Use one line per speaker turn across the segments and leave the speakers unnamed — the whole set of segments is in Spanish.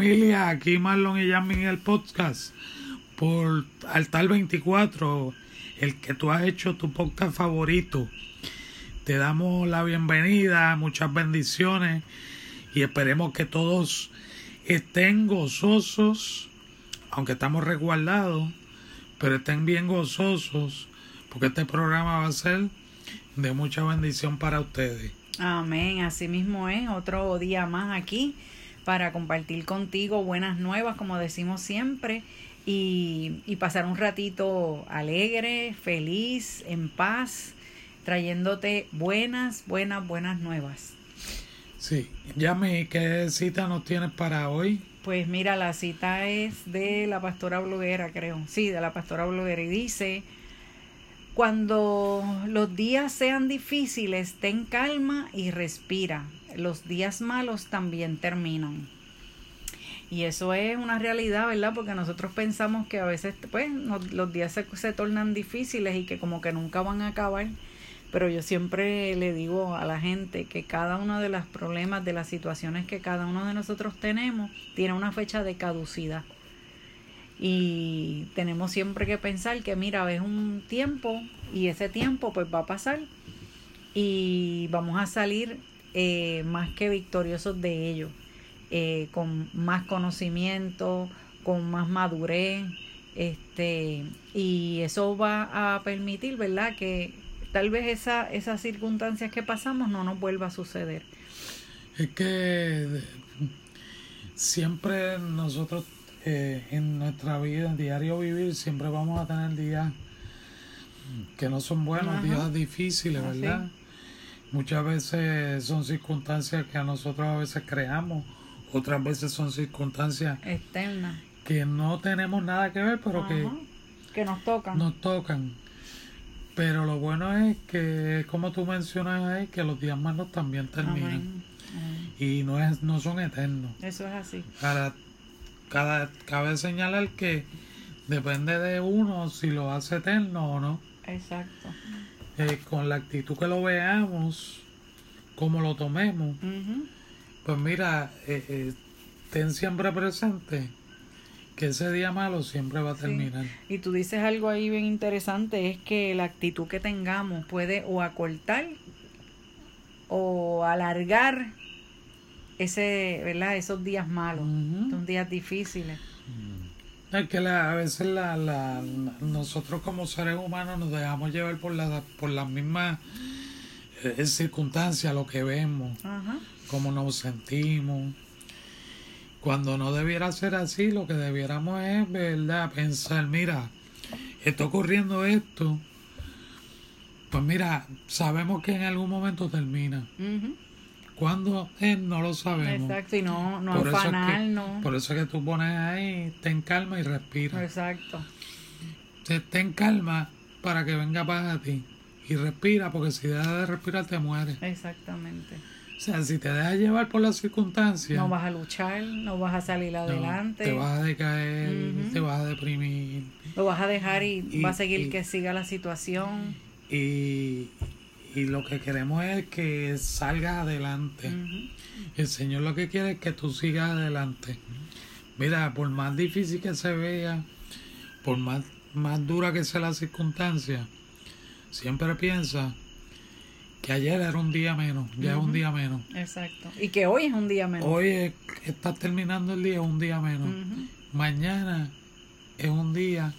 Familia, aquí Marlon y en el podcast por Altar 24, el que tú has hecho tu podcast favorito. Te damos la bienvenida, muchas bendiciones y esperemos que todos estén gozosos, aunque estamos resguardados, pero estén bien gozosos porque este programa va a ser de mucha bendición para ustedes.
Amén, así mismo es, otro día más aquí para compartir contigo buenas nuevas, como decimos siempre, y, y, pasar un ratito alegre, feliz, en paz, trayéndote buenas, buenas, buenas nuevas.
Sí, Yami, ¿qué cita nos tienes para hoy?
Pues mira, la cita es de la pastora bloguera, creo. Sí, de la pastora bloguera. Y dice, cuando los días sean difíciles, ten calma y respira los días malos también terminan. Y eso es una realidad, ¿verdad? Porque nosotros pensamos que a veces, pues, los días se, se, tornan difíciles y que como que nunca van a acabar. Pero yo siempre le digo a la gente que cada uno de los problemas, de las situaciones que cada uno de nosotros tenemos, tiene una fecha de caducidad. Y tenemos siempre que pensar que, mira, es un tiempo y ese tiempo pues va a pasar y vamos a salir eh, más que victoriosos de ellos, eh, con más conocimiento, con más madurez, este, y eso va a permitir, ¿verdad?, que tal vez esa, esas circunstancias que pasamos no nos vuelva a suceder.
Es que siempre nosotros eh, en nuestra vida, en diario vivir, siempre vamos a tener días que no son buenos, días difíciles, ¿verdad? Muchas veces son circunstancias que a nosotros a veces creamos, otras veces son circunstancias
externas
que no tenemos nada que ver, pero que,
que nos tocan.
Nos tocan. Pero lo bueno es que, como tú mencionas ahí, que los días malos también terminan. Y no, es, no son eternos.
Eso es así.
Cada, cada, cabe señalar que depende de uno si lo hace eterno o no.
Exacto.
Eh, con la actitud que lo veamos, como lo tomemos, pues mira, eh, eh, ten siempre presente que ese día malo siempre va a terminar.
Y tú dices algo ahí bien interesante, es que la actitud que tengamos puede o acortar o alargar ese, ¿verdad? esos días malos, esos días difíciles.
Es que la, a veces la, la, nosotros como seres humanos nos dejamos llevar por, la, por las mismas eh, circunstancias, lo que vemos, cómo nos sentimos. Cuando no debiera ser así, lo que debiéramos es, ¿verdad?, pensar, mira, está ocurriendo esto, pues mira, sabemos que en algún momento termina. ¿Cuándo es? No lo sabemos.
Exacto, y no, no por afanar, no.
Por eso es que tú pones ahí, ten calma y respira.
Exacto.
Ten calma para que venga paz a ti. Y respira, porque si dejas de respirar te mueres.
Exactamente.
O sea, si te dejas llevar por las circunstancias...
No vas a luchar, no vas a salir adelante.
te vas a decaer, te vas a deprimir.
Lo vas a dejar y, va a seguir que siga la situación.
Y, y lo que queremos es que salgas adelante. El Señor lo que quiere es que tú sigas adelante. Mira, por más difícil que se vea, por más, más dura que sea la circunstancia, siempre piensa que ayer era un día menos, ya es un día menos.
Exacto. Y que hoy es un día menos.
Hoy está terminando el día, es un día menos. Mañana es un día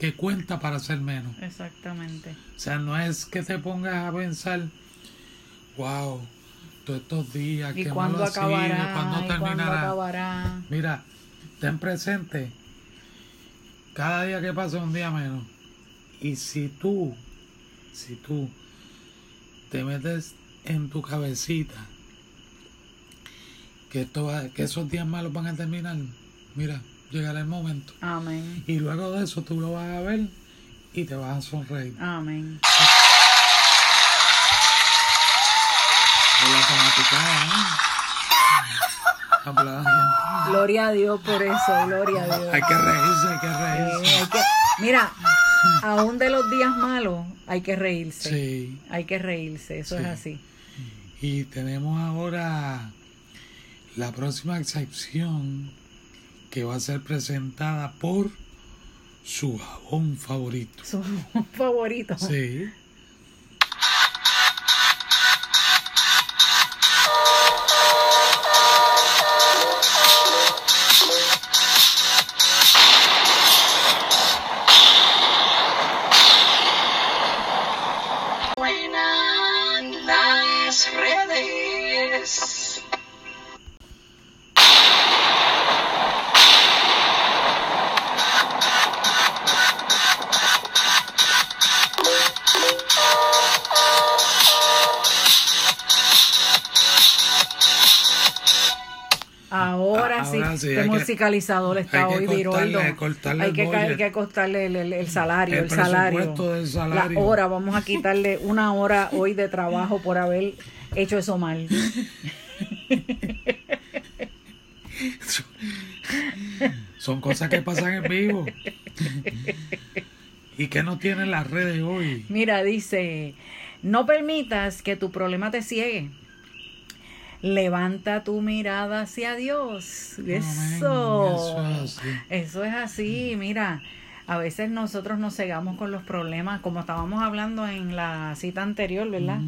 que cuenta para ser menos.
Exactamente.
O sea, no es que te pongas a pensar, wow, todos estos días,
¿Y cuándo acabará? ¿Cuándo terminará? acabará?
Mira, ten presente, cada día que pasa es un día menos. Y si tú, si tú te metes en tu cabecita que, esto que esos días malos van a terminar, mira, llegará el momento.
Amén.
Y luego de eso tú lo vas a ver y te vas a sonreír.
Amén.
La ¿eh?
Gloria a Dios por eso, gloria a Dios.
Hay que reírse, hay que
Eh,
reírse.
hay que- mira, aún de los días malos hay que reírse.
Sí.
Hay que reírse, eso es
Sí.
así.
Y tenemos ahora la próxima sección que va a ser presentada por su jabón favorito.
Su favorito.
Sí. Ah,
sí, este
hay que-
musicalizador está hoy viroldo.
cortarle- cortarle
Hay que, ca- hay que cortarle el, el- el salario, el,
del salario.
La hora, vamos a quitarle una hora hoy de trabajo por haber hecho eso mal.
Son cosas que pasan en vivo. ¿Y que no tienen las redes hoy?
Mira, dice, no permitas que tu problema te ciegue. Levanta tu mirada hacia Dios. Eso.
Eso es así.
Eso es así, mira. A veces nosotros nos cegamos con los problemas, como estábamos hablando en la cita anterior, ¿verdad?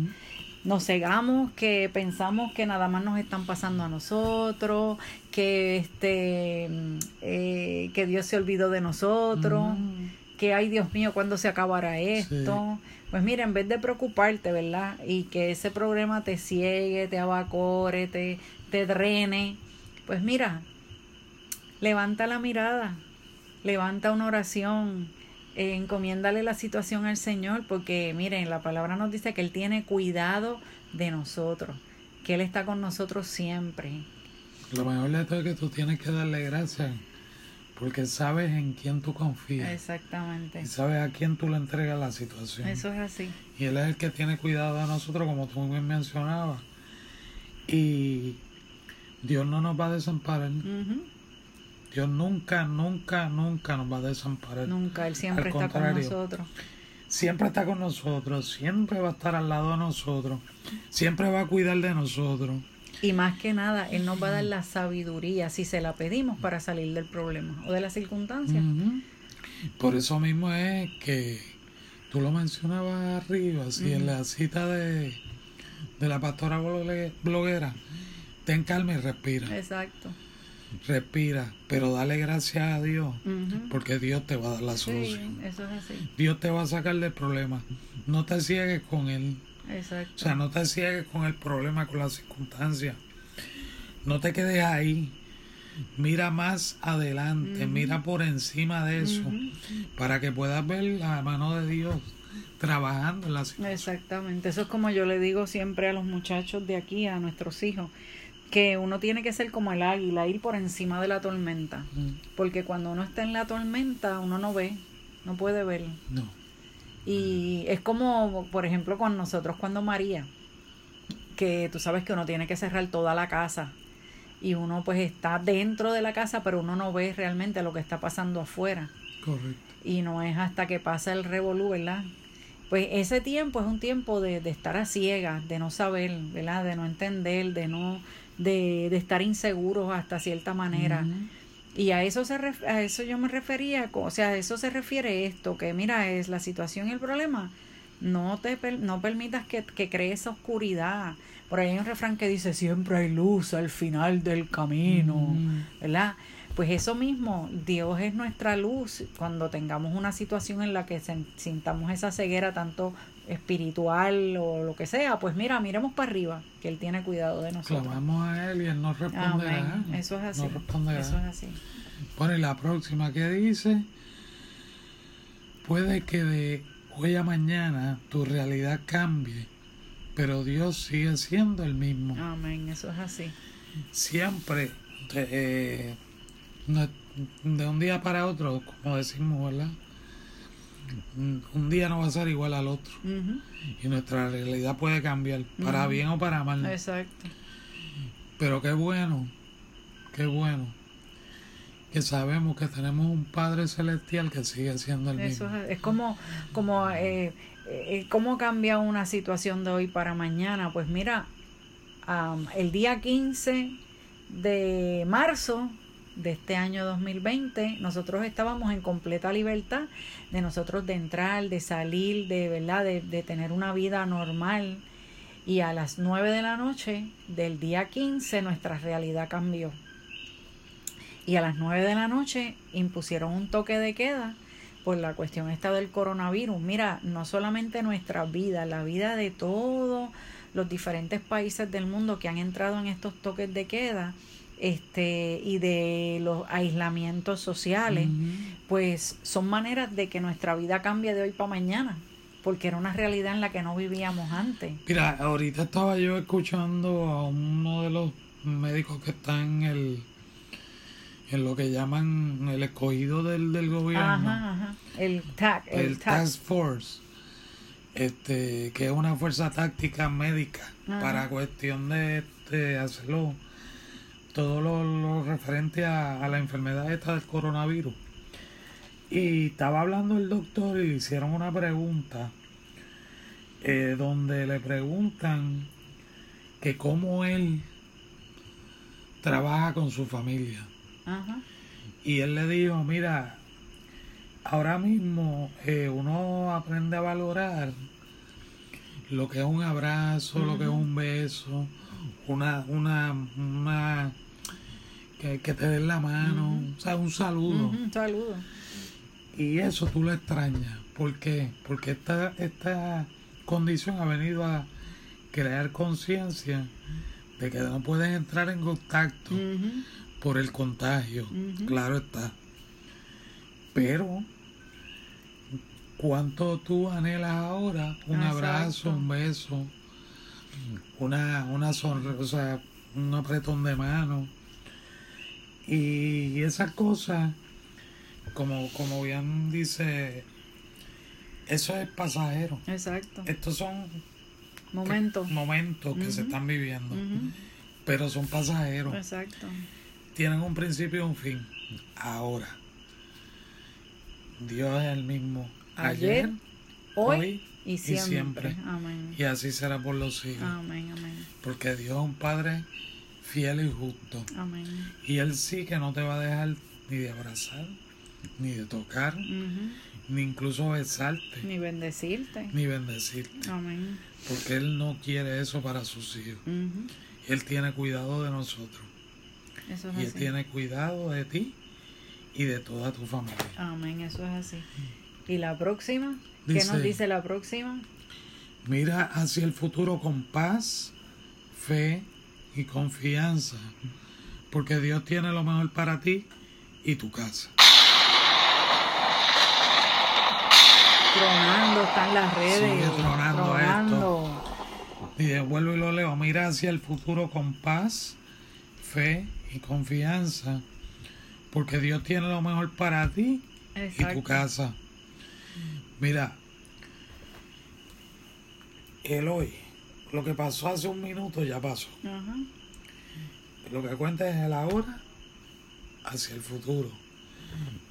Nos cegamos que pensamos que nada más nos están pasando a nosotros, que este eh, que Dios se olvidó de nosotros, que ay Dios mío, ¿cuándo se acabará esto? Pues mira, en vez de preocuparte, ¿verdad? Y que ese problema te ciegue, te abacore, te, te drene, pues mira, levanta la mirada, levanta una oración, eh, encomiéndale la situación al Señor, porque miren, la palabra nos dice que Él tiene cuidado de nosotros, que Él está con nosotros siempre.
Lo mejor de todo es que tú tienes que darle gracias porque sabes en quién tú confías
Exactamente.
y sabes a quién tú le entregas la situación.
Eso es así.
Y Él es el que tiene cuidado de nosotros, como tú bien mencionabas. Y Dios no nos va a desamparar. Dios nunca, nunca, nunca nos va a desamparar.
Nunca, Él siempre está con nosotros.
Siempre está con nosotros, siempre va a estar al lado de nosotros, siempre va a cuidar de nosotros.
Y más que nada, Él nos va a dar la sabiduría si se la pedimos para salir del problema o de la circunstancia.
Ujú. Por eso mismo es que tú lo mencionabas arriba, así en la cita de, de la pastora blogue- bloguera. Ten calma y respira.
Exacto.
Respira, pero dale gracias a Dios, porque Dios te va a dar la
Sí,
solución.
eso es así.
Dios te va a sacar del problema. No te ciegues con Él.
Exacto.
O sea, no te ciegues con el problema, con las circunstancias. No te quedes ahí. Mira más adelante, mira por encima de eso, para que puedas ver la mano de Dios trabajando en la situación.
Exactamente, eso es como yo le digo siempre a los muchachos de aquí, a nuestros hijos, que uno tiene que ser como el águila, ir por encima de la tormenta, porque cuando uno está en la tormenta uno no ve, no puede ver.
No,
Y es como, por ejemplo, con nosotros cuando María, que tú sabes que uno tiene que cerrar toda la casa y uno pues está dentro de la casa, pero uno no ve realmente lo que está pasando afuera
correcto.
y no es hasta que pasa el revolú, ¿verdad? Pues ese tiempo es un tiempo de, de estar a ciegas, de no saber, ¿verdad? De no entender, de no, de, de estar inseguros hasta cierta manera. Y a eso se ref- a eso yo me refería, o sea, a eso se refiere esto, que mira, es la situación y el problema. No te per- no permitas que, que cree esa oscuridad. Por ahí hay un refrán que dice, siempre hay luz al final del camino,
Mm.
¿verdad? Pues eso mismo, Dios es nuestra luz. Cuando tengamos una situación en la que sintamos esa ceguera tanto espiritual o lo que sea, pues mira, miremos para arriba, que Él tiene cuidado de nosotros.
Clamamos a Él y Él nos responderá.
Amén. Eso es así.
Responderá.
Eso es así.
Bueno, y la próxima que dice, puede que de hoy a mañana tu realidad cambie, pero Dios sigue siendo el mismo.
Amén, eso es así.
Siempre eh, de un día para otro, como decimos, ¿verdad? Un día no va a ser igual al otro. Y nuestra realidad puede cambiar, para bien o para mal.
Exacto.
Pero qué bueno, qué bueno que sabemos que tenemos un Padre Celestial que sigue siendo el
Eso
mismo.
Es, es como, como eh, eh, ¿cómo cambia una situación de hoy para mañana? Pues mira, el día 15 de marzo de este año 2020, nosotros estábamos en completa libertad de nosotros de entrar, de salir, de verdad, de, de tener una vida normal. Y a las 9 de la noche del día 15 nuestra realidad cambió y a las 9 de la noche impusieron un toque de queda por la cuestión esta del coronavirus. Mira, no solamente nuestra vida, la vida de todos los diferentes países del mundo que han entrado en estos toques de queda este y de los aislamientos sociales, pues son maneras de que nuestra vida cambie de hoy para mañana, porque era una realidad en la que no vivíamos antes.
Mira, ahorita estaba yo escuchando a uno de los médicos que está en el en lo que llaman el escogido del, del gobierno.
El TAC.
El, Task Force. Este, que es una fuerza táctica médica para cuestión de, hacerlo todo lo, referente a, la enfermedad esta del coronavirus. Y estaba hablando el doctor y le hicieron una pregunta eh, donde le preguntan que cómo él trabaja con su familia. Y él le dijo, mira, ahora mismo eh, uno aprende a valorar lo que es un abrazo, lo que es un beso, una, una, una que, te den la mano, o sea, un saludo.
Un saludo.
Y eso tú lo extrañas. ¿Por qué? Porque esta, esta condición ha venido a crear conciencia de que no puedes entrar en contacto por el contagio, claro está. Pero, ¿cuánto tú anhelas ahora? Un abrazo, un beso, una, una sonrisa, un apretón de mano. Y esas cosas, como, como bien dice, eso es pasajero.
Exacto.
Estos son
momentos,
momentos que se están viviendo, pero son pasajeros.
Exacto
tienen un principio y un fin. Ahora, Dios es el mismo ayer, hoy, y siempre. Y así será por los siglos. Porque Dios es un Padre fiel y justo. Y Él sí que no te va a dejar ni de abrazar, ni de tocar, ni incluso besarte.
Ni bendecirte.
Ni bendecirte. Porque Él no quiere eso para sus hijos. Él tiene cuidado de nosotros y Él tiene cuidado de ti y de toda tu familia.
Amén, eso es así. ¿Y la próxima? ¿Qué nos dice la próxima?
Mira hacia el futuro con paz, fe y confianza, porque Dios tiene lo mejor para ti y tu casa.
Tronando están las redes.
Sigue tronando, esto. Y vuelvo y lo leo. Mira hacia el futuro con paz, fe y confianza, porque Dios tiene lo mejor para ti y tu casa. Mira, el hoy, lo que pasó hace un minuto ya pasó. Lo que cuenta es el ahora hacia el futuro.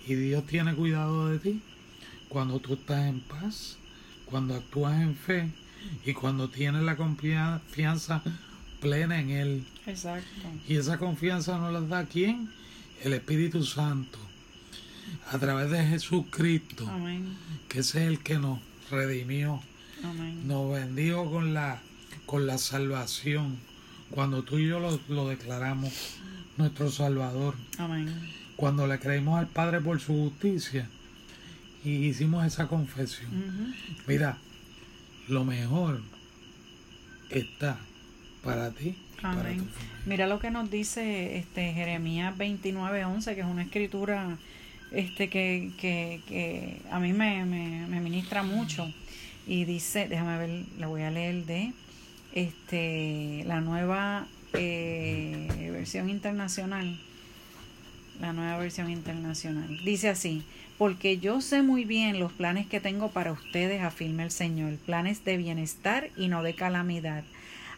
Y Dios tiene cuidado de ti cuando tú estás en paz, cuando actúas en fe y cuando tienes la confianza plena en Él.
Exacto.
Y esa confianza nos la da quién? El Espíritu Santo. A través de Jesucristo.
Amén.
Que ese es el que nos redimió.
Amén.
Nos bendijo con la, con la salvación. Cuando tú y yo lo, declaramos nuestro Salvador.
Amén.
Cuando le creímos al Padre por su justicia. Y hicimos esa confesión. Mira, lo mejor está para ti.
Mira lo que nos dice este Jeremías 29:11, que es una escritura este que, que, que a mí me, me, ministra mucho. Y dice, déjame ver, la voy a leer de este la nueva eh, versión internacional. la nueva versión internacional. Dice así, porque yo sé muy bien los planes que tengo para ustedes, afirma el Señor, planes de bienestar y no de calamidad,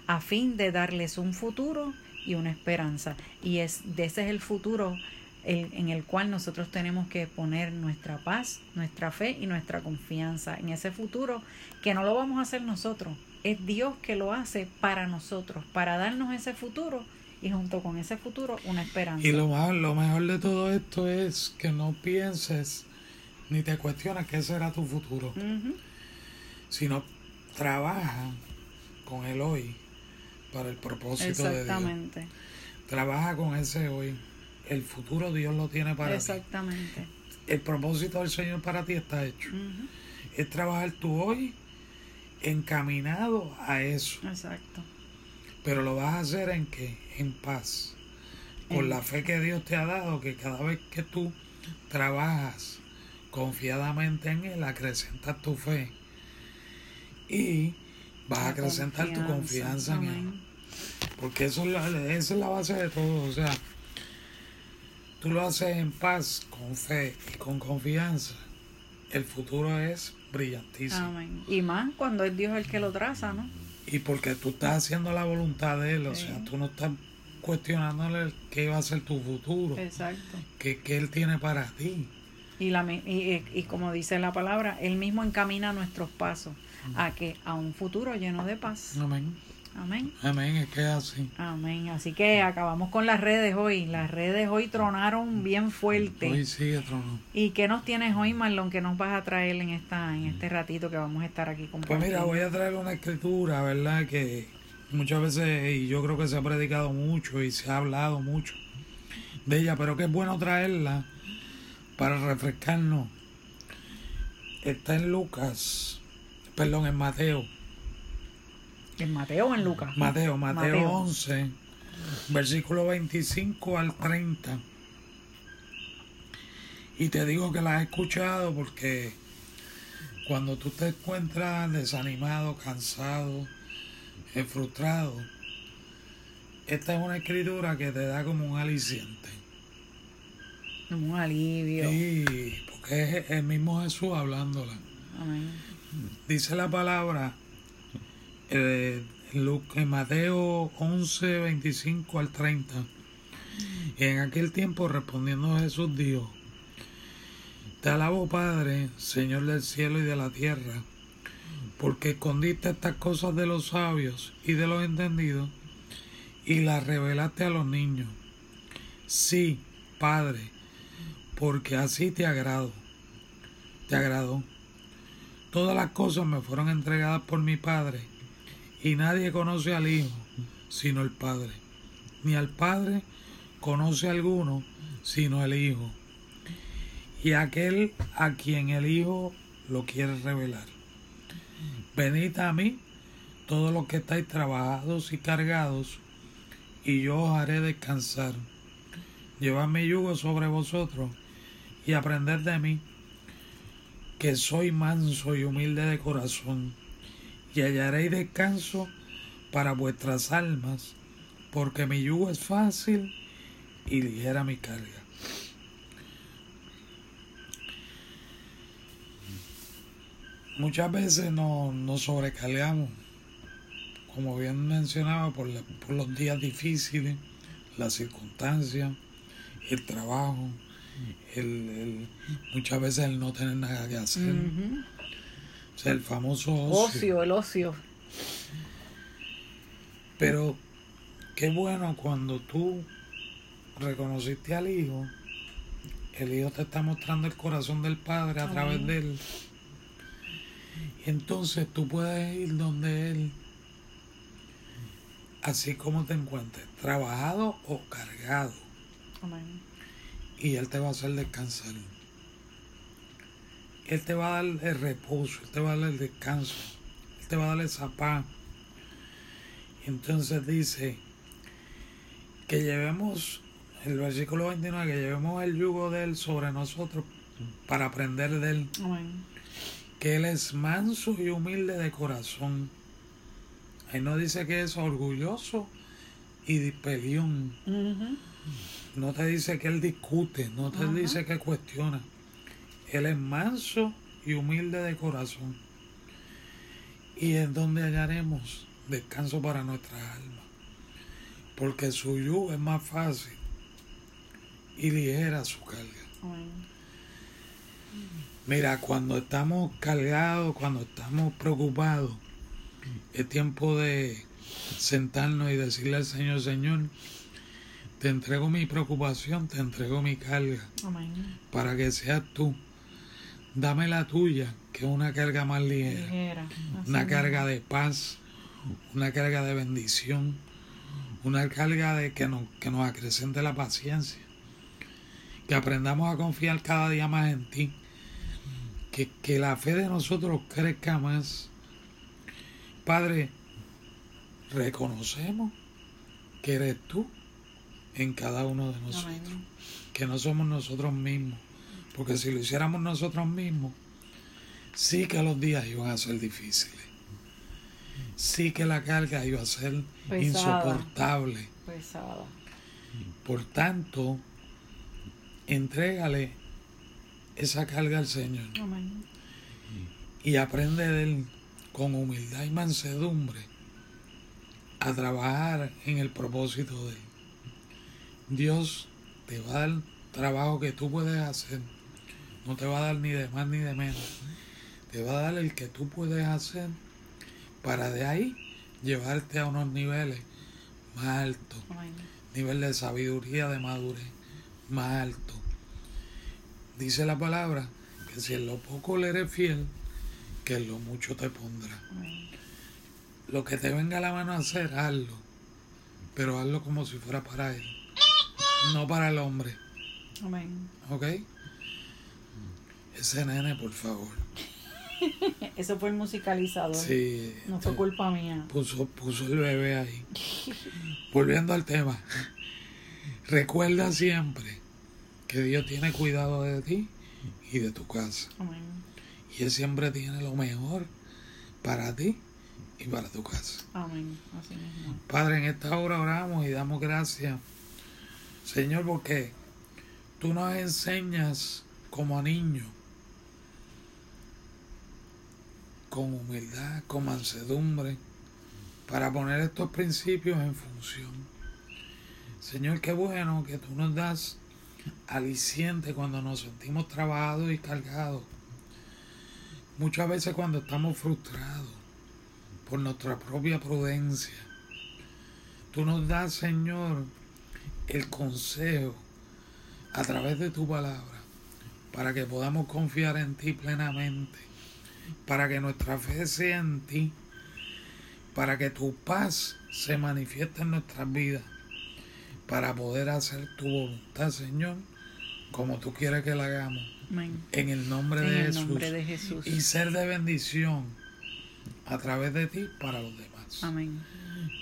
a fin de darles un futuro y una esperanza. Y es, de ese es el futuro en el cual nosotros tenemos que poner nuestra paz, nuestra fe y nuestra confianza en ese futuro que no lo vamos a hacer nosotros, es Dios que lo hace para nosotros, para darnos ese futuro y junto con ese futuro una esperanza.
Y lo, más, lo mejor de todo esto es que no pienses ni te cuestiones qué será tu futuro, sino trabaja con el hoy para el propósito de Dios. Trabaja con ese hoy el futuro Dios lo tiene para
Exactamente.
El propósito del Señor para ti está hecho. Es trabajar tú hoy encaminado a eso.
Exacto.
Pero lo vas a hacer en qué? En paz. Con la fe que Dios te ha dado, que cada vez que tú trabajas confiadamente en Él, acrecentas tu fe. Y vas a acrecentar tu confianza en Él. Porque eso esa es la base de todo. O sea, tú lo haces en paz, con fe y con confianza, el futuro es brillantísimo.
Y más cuando es Dios el que lo traza, ¿no?
Y porque tú estás haciendo la voluntad de Él, o sea, tú no estás cuestionándole qué va a ser tu futuro.
Exacto.
¿Qué, Él tiene para ti?
Y, la, y, y, como dice la palabra, Él mismo encamina nuestros pasos a que a un futuro lleno de paz.
Amén.
Amén.
Amén, es que es así.
Amén. Así que acabamos con las redes hoy. Las redes hoy tronaron bien fuerte.
Hoy sigue tronando.
¿Y qué nos tienes hoy, Marlon, que nos vas a traer en esta en este ratito que vamos a estar aquí
compartiendo? Pues mira, voy a traer una escritura, ¿verdad? Que muchas veces, y yo creo que se ha predicado mucho y se ha hablado mucho de ella, pero que es bueno traerla para refrescarnos. Está en Lucas, perdón, en Mateo
¿En Mateo o en Lucas?
Mateo, Mateo, 11, versículo 25 al 30. Y te digo que la he escuchado porque cuando tú te encuentras desanimado, cansado, eh, frustrado, esta es una escritura que te da como un aliciente.
Como un alivio.
Sí, porque es el mismo Jesús hablándola.
Amén.
Dice la palabra eh, en Mateo 11, 25 al 30. Y en aquel tiempo respondiendo Jesús dijo, Te alabo Padre, Señor del cielo y de la tierra, porque escondiste estas cosas de los sabios y de los entendidos y las revelaste a los niños. Sí, Padre, porque así te agrado. Te agradó. Todas las cosas me fueron entregadas por mi Padre y nadie conoce al Hijo sino el Padre, ni al Padre conoce alguno sino el Hijo, y aquel a quien el Hijo lo quiere revelar. Venid a mí todos los que estáis trabajados y cargados, y yo os haré descansar. Llevad mi yugo sobre vosotros y aprended de mí, que soy manso y humilde de corazón y hallaréis descanso para vuestras almas, porque mi yugo es fácil y ligera mi carga. Muchas veces nos, sobrecargamos, como bien mencionaba, por, los días difíciles, las circunstancias, el trabajo, el, muchas veces el no tener nada que hacer. O sea, el famoso
ocio. Ocio, el ocio.
Pero qué bueno cuando tú reconociste al Hijo, el Hijo te está mostrando el corazón del Padre a través de Él. Y entonces tú puedes ir donde Él, así como te encuentres, trabajado o cargado. Y Él te va a hacer descansar. Él te va a dar el reposo, Él te va a dar el descanso, Él te va a dar esa paz. entonces dice que llevemos, el versículo 29, que llevemos el yugo de Él sobre nosotros para aprender de Él. Que Él es manso y humilde de corazón. Ahí no dice que es orgulloso y de pelión. No te dice que Él discute, no te dice que cuestiona. Él es manso y humilde de corazón. Y es donde hallaremos descanso para nuestra alma. Porque su yugo es más fácil y ligera su carga. Mira, cuando estamos cargados, cuando estamos preocupados, es tiempo de sentarnos y decirle al Señor, Señor, te entrego mi preocupación, te entrego mi carga, para que seas tú. Dame la tuya, que es una carga más ligera, una carga de paz, una carga de bendición, una carga de que nos, que nos acrecente la paciencia, que aprendamos a confiar cada día más en ti, que, que la fe de nosotros crezca más. Padre, reconocemos que eres tú en cada uno de nosotros, que no somos nosotros mismos, porque si lo hiciéramos nosotros mismos, sí que los días iban a ser difíciles, sí que la carga iba a ser insoportable. Por tanto, entrégale esa carga al Señor y aprende de Él con humildad y mansedumbre a trabajar en el propósito de Él. Dios te va a dar trabajo que tú puedes hacer. No te va a dar ni de más ni de menos. Te va a dar el que tú puedes hacer para de ahí llevarte a unos niveles más altos. Nivel de sabiduría, de madurez más alto. Dice la palabra que si en lo poco le eres fiel, que en lo mucho te pondrá. Lo que te venga a la mano a hacer, hazlo. Pero hazlo como si fuera para él. No para el hombre.
Amén.
¿Ok? Ese nene, por favor.
Eso fue el musicalizador.
Sí.
No fue culpa mía.
Puso, puso el bebé ahí. Volviendo al tema. Recuerda siempre que Dios tiene cuidado de ti y de tu casa.
Amén.
Y Él siempre tiene lo mejor para ti y para tu casa.
Amén. Así mismo.
Padre, en esta hora oramos y damos gracias, Señor, porque tú nos enseñas como a niños, con humildad, con mansedumbre, para poner estos principios en función. Señor, qué bueno que tú nos das aliciente cuando nos sentimos trabajados y cargados. Muchas veces cuando estamos frustrados por nuestra propia prudencia. Tú nos das, Señor, el consejo a través de tu palabra para que podamos confiar en ti plenamente, para que nuestra fe sea en ti, para que tu paz se manifieste en nuestras vidas para poder hacer tu voluntad, Señor, como tú quieres que la hagamos. En el, nombre, de Jesús, Y ser de bendición a través de ti para los demás.
Amén.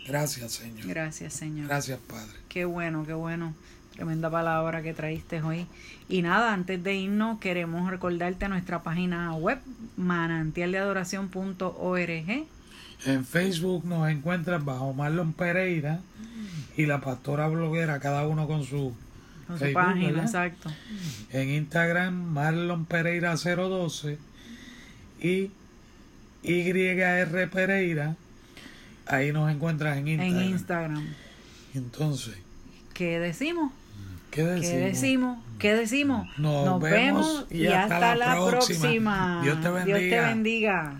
Gracias, Señor.
Gracias, Señor.
Gracias, Padre.
Qué bueno, qué bueno. Tremenda palabra que traíste hoy. Y nada, antes de irnos, queremos recordarte nuestra página web, manantialdeadoración.org.
En Facebook nos encuentras bajo Marlon Pereira y la pastora bloguera, cada uno con su,
página, exacto.
En Instagram, Marlon Pereira 012 y YR Pereira. Ahí nos encuentras en Instagram.
En Instagram.
Entonces.
¿Qué decimos?
¿Qué decimos?
¿Qué decimos?
Nos, vemos, y hasta, la próxima. próxima.
Dios te bendiga. Dios te bendiga.